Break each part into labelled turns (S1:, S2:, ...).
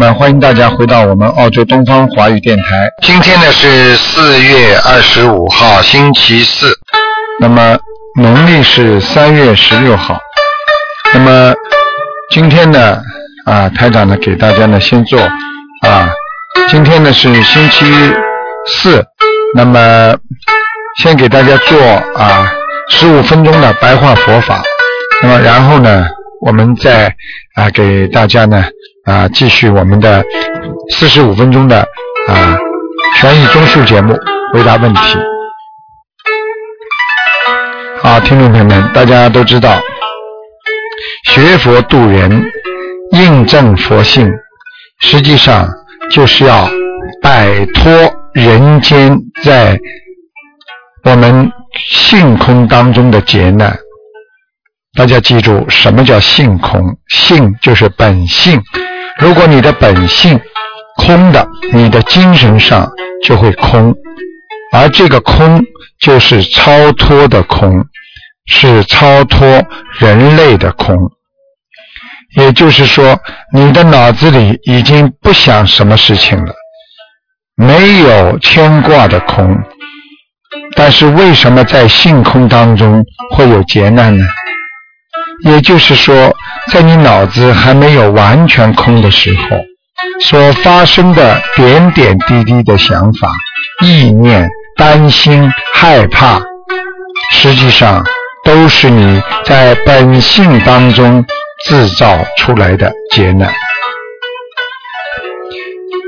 S1: 那欢迎大家回到我们澳洲东方华语电台。今天呢是四月二十五号，星期四，那么农历是三月十六号。那么今天呢，啊，台长呢给大家呢先做啊，今天呢是星期四，那么先给大家做啊十五分钟的白话佛法，那么然后呢，我们再啊给大家呢啊继续我们的四十五分钟的啊权益综述节目，回答问题。好，听众朋友们，大家都知道。学佛度人，印证佛性，实际上就是要摆脱人间在我们性空当中的劫难。大家记住，什么叫性空？性就是本性。如果你的本性空的，你的精神上就会空，而这个空就是超脱的空。是超脱人类的空，也就是说，你的脑子里已经不想什么事情了，没有牵挂的空。但是为什么在性空当中会有劫难呢？也就是说，在你脑子还没有完全空的时候，所发生的点点滴滴的想法、意念、担心、害怕，实际上。都是你在本性当中制造出来的劫难。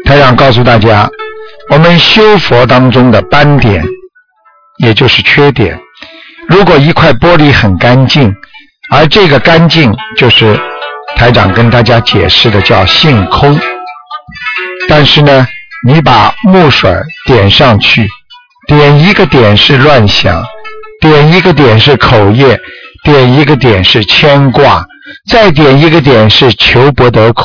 S1: 他想告诉大家，我们修佛当中的斑点，也就是缺点。如果一块玻璃很干净，而这个干净就是台长跟大家解释的叫性空。但是呢，你把墨水点上去，点一个点是乱想。点一个点是口业，点一个点是牵挂，再点一个点是求不得苦。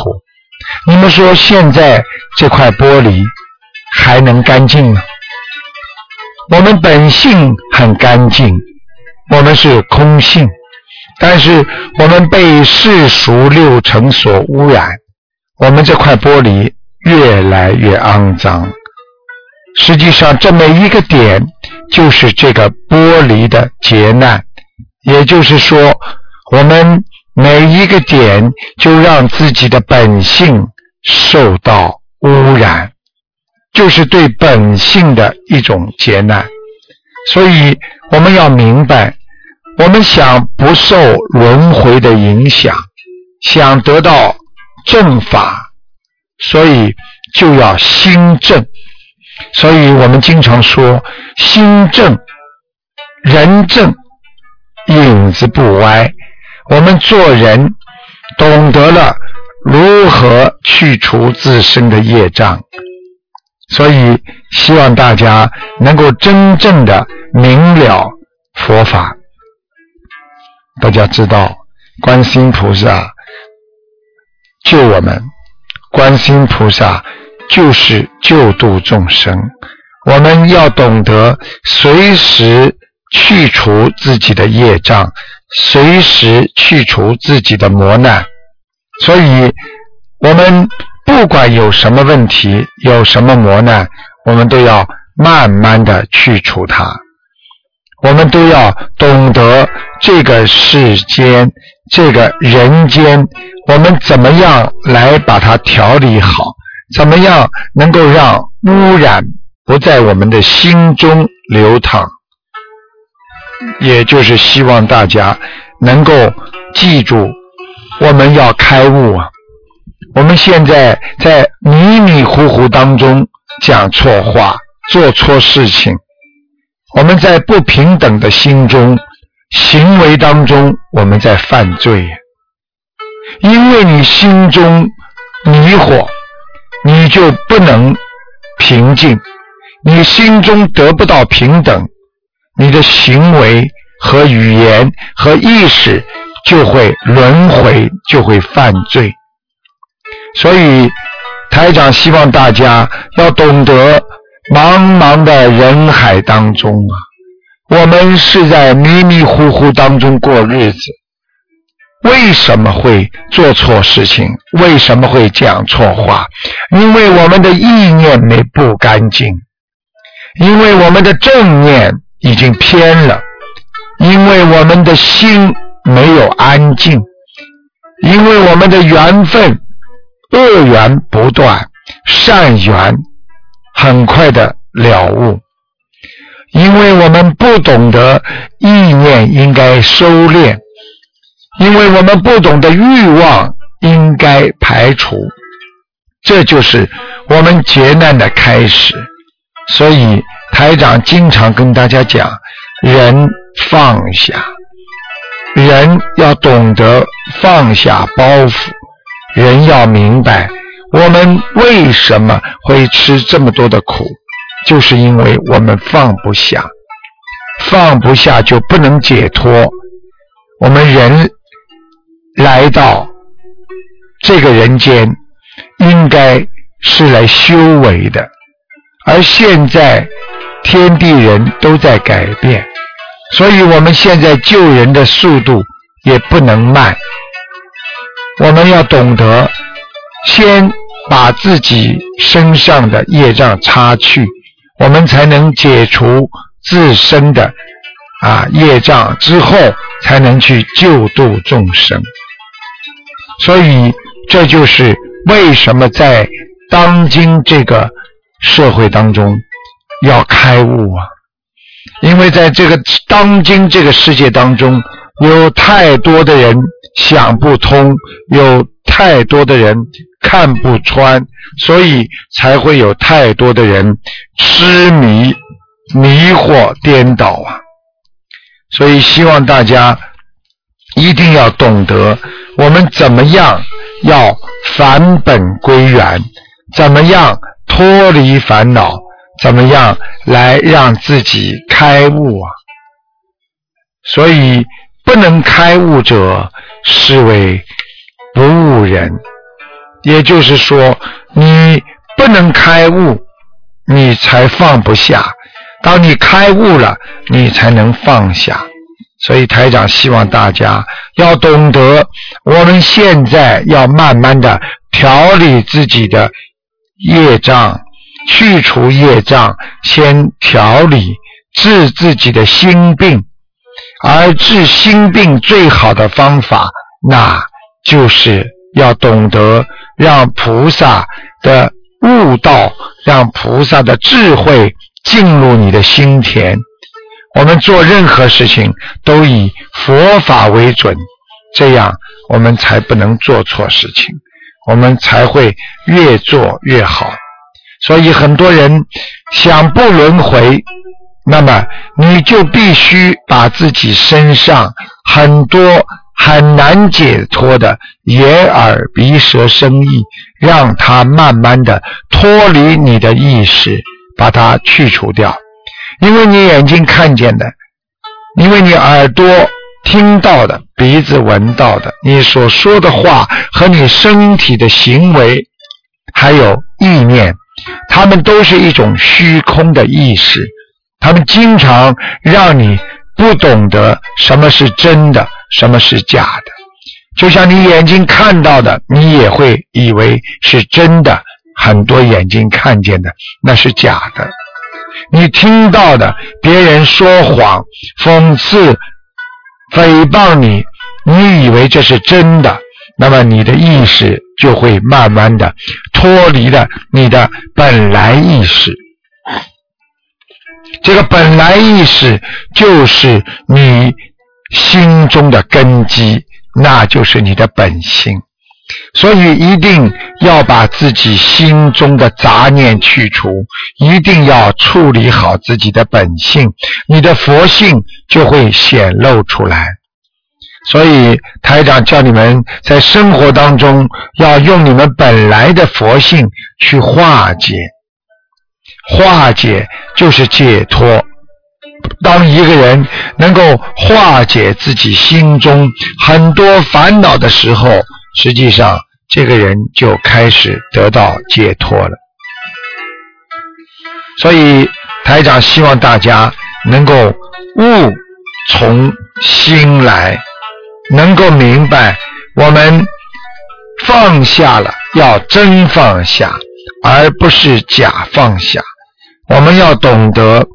S1: 你们说现在这块玻璃还能干净吗？我们本性很干净，我们是空性，但是我们被世俗六尘所污染，我们这块玻璃越来越肮脏。实际上，这每一个点就是这个玻璃的劫难，也就是说，我们每一个点就让自己的本性受到污染，就是对本性的一种劫难。所以，我们要明白，我们想不受轮回的影响，想得到正法，所以就要心正。所以我们经常说，心正，人正，影子不歪。我们做人懂得了如何去除自身的业障，所以希望大家能够真正的明了佛法。大家知道，观世音菩萨救我们，观世音菩萨。就是救度众生，我们要懂得随时去除自己的业障，随时去除自己的磨难。所以，我们不管有什么问题，有什么磨难，我们都要慢慢的去除它。我们都要懂得这个世间、这个人间，我们怎么样来把它调理好。怎么样能够让污染不在我们的心中流淌？也就是希望大家能够记住，我们要开悟啊！我们现在在迷迷糊糊当中讲错话、做错事情，我们在不平等的心中、行为当中，我们在犯罪，因为你心中迷惑。你就不能平静，你心中得不到平等，你的行为和语言和意识就会轮回，就会犯罪。所以台长希望大家要懂得，茫茫的人海当中啊，我们是在迷迷糊糊当中过日子。为什么会做错事情？为什么会讲错话？因为我们的意念没不干净，因为我们的正念已经偏了，因为我们的心没有安静，因为我们的缘分恶缘不断，善缘很快的了悟，因为我们不懂得意念应该收敛。因为我们不懂得欲望应该排除，这就是我们劫难的开始。所以台长经常跟大家讲：人放下，人要懂得放下包袱，人要明白我们为什么会吃这么多的苦，就是因为我们放不下，放不下就不能解脱。我们人。来到这个人间，应该是来修为的，而现在天地人都在改变，所以我们现在救人的速度也不能慢。我们要懂得先把自己身上的业障擦去，我们才能解除自身的啊业障，之后才能去救度众生。所以，这就是为什么在当今这个社会当中要开悟啊！因为在这个当今这个世界当中，有太多的人想不通，有太多的人看不穿，所以才会有太多的人痴迷、迷惑、颠倒啊！所以，希望大家一定要懂得。我们怎么样要返本归元？怎么样脱离烦恼？怎么样来让自己开悟啊？所以不能开悟者，是为不悟人。也就是说，你不能开悟，你才放不下。当你开悟了，你才能放下。所以台长希望大家要懂得，我们现在要慢慢的调理自己的业障，去除业障，先调理治自己的心病，而治心病最好的方法，那就是要懂得让菩萨的悟道，让菩萨的智慧进入你的心田。我们做任何事情都以佛法为准，这样我们才不能做错事情，我们才会越做越好。所以很多人想不轮回，那么你就必须把自己身上很多很难解脱的眼耳鼻舌身意，让它慢慢的脱离你的意识，把它去除掉。因为你眼睛看见的，因为你耳朵听到的，鼻子闻到的，你所说的话和你身体的行为，还有意念，他们都是一种虚空的意识，他们经常让你不懂得什么是真的，什么是假的。就像你眼睛看到的，你也会以为是真的，很多眼睛看见的那是假的。你听到的别人说谎、讽刺、诽谤你，你以为这是真的，那么你的意识就会慢慢的脱离了你的本来意识。这个本来意识就是你心中的根基，那就是你的本性。所以一定要把自己心中的杂念去除，一定要处理好自己的本性，你的佛性就会显露出来。所以台长叫你们在生活当中要用你们本来的佛性去化解，化解就是解脱。当一个人能够化解自己心中很多烦恼的时候，实际上，这个人就开始得到解脱了。所以，台长希望大家能够悟从心来，能够明白，我们放下了，要真放下，而不是假放下。我们要懂得，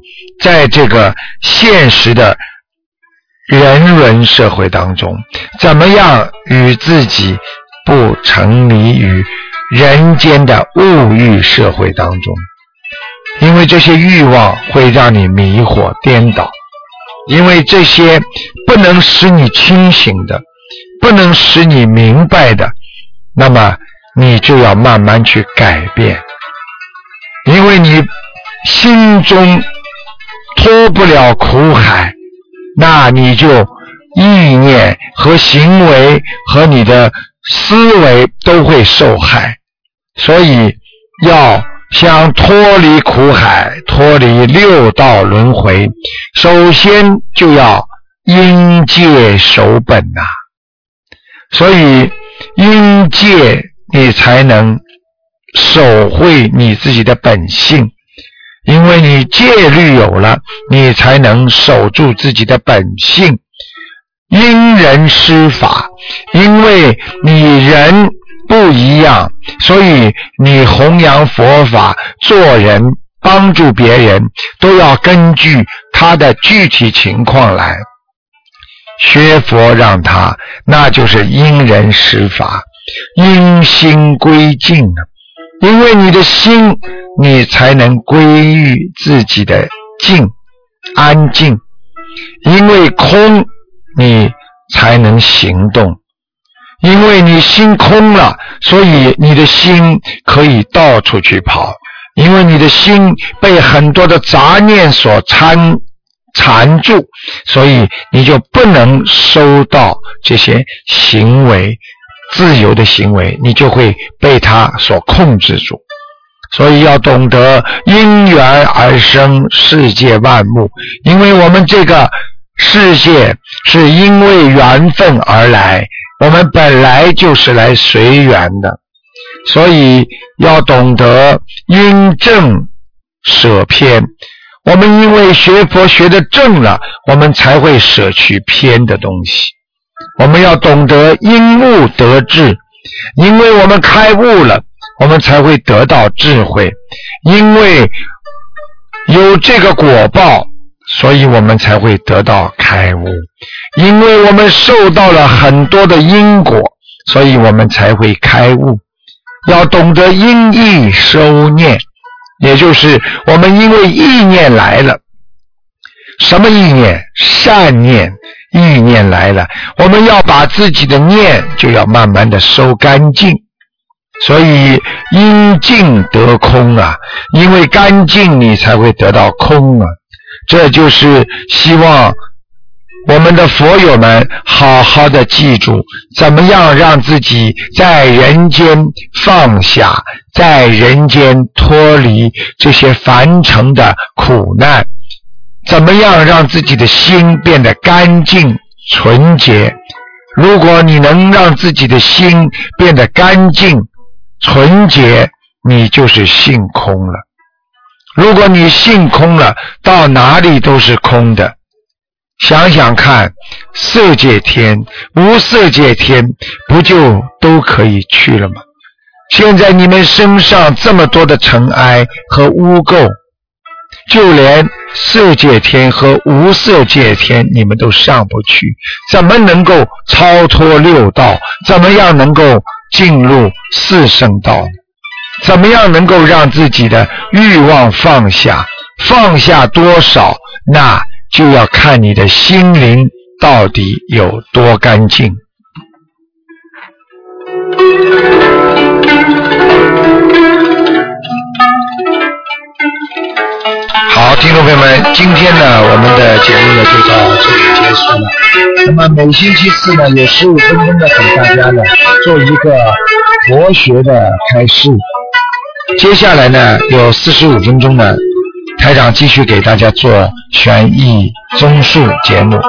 S1: 在这个现实的人伦社会当中，怎么样与自己不沉迷于人间的物欲社会当中。因为这些欲望会让你迷惑颠倒，因为这些不能使你清醒的，不能使你明白的，那么你就要慢慢去改变，因为你心中脱不了苦海，那你就意念和行为和你的思维都会受害，所以要。想脱离苦海，脱离六道轮回，首先就要因戒守本呐。所以因戒，你才能守会你自己的本性。因为你戒律有了，你才能守住自己的本性。因人施法，因为你人。不一样，所以你弘扬佛法、做人、帮助别人，都要根据他的具体情况来学佛，让他那就是因人施法，因心归静啊。因为你的心，你才能归于自己的静、安静；因为空，你才能行动。因为你心空了，所以你的心可以到处去跑。因为你的心被很多的杂念所缠缠住，所以你就不能收到这些行为自由的行为，你就会被它所控制住。所以要懂得因缘而生世界万物，因为我们这个世界是因为缘分而来。我们本来就是来随缘的，所以要懂得因正舍偏。我们因为学佛学的正了，我们才会舍去偏的东西。我们要懂得因悟得智，因为我们开悟了，我们才会得到智慧。因为有这个果报。所以我们才会得到开悟，因为我们受到了很多的因果，所以我们才会开悟。要懂得因意收念，也就是我们因为意念来了，什么意念？善念意念来了，我们要把自己的念就要慢慢的收干净。所以因净得空啊，因为干净你才会得到空啊。这就是希望我们的佛友们好好的记住，怎么样让自己在人间放下，在人间脱离这些凡尘的苦难，怎么样让自己的心变得干净纯洁。如果你能让自己的心变得干净纯洁，你就是性空了。如果你性空了，到哪里都是空的。想想看，色界天、无色界天，不就都可以去了吗？现在你们身上这么多的尘埃和污垢，就连色界天和无色界天，你们都上不去，怎么能够超脱六道？怎么样能够进入四圣道？怎么样能够让自己的欲望放下？放下多少，那就要看你的心灵到底有多干净。好听众朋友们今天呢我们的节目呢就到这里结束了。那么每星期四呢有十五分钟呢给大家呢做一个国学的开示接下来呢有四十五分钟呢台长继续给大家做悬疑综述节目。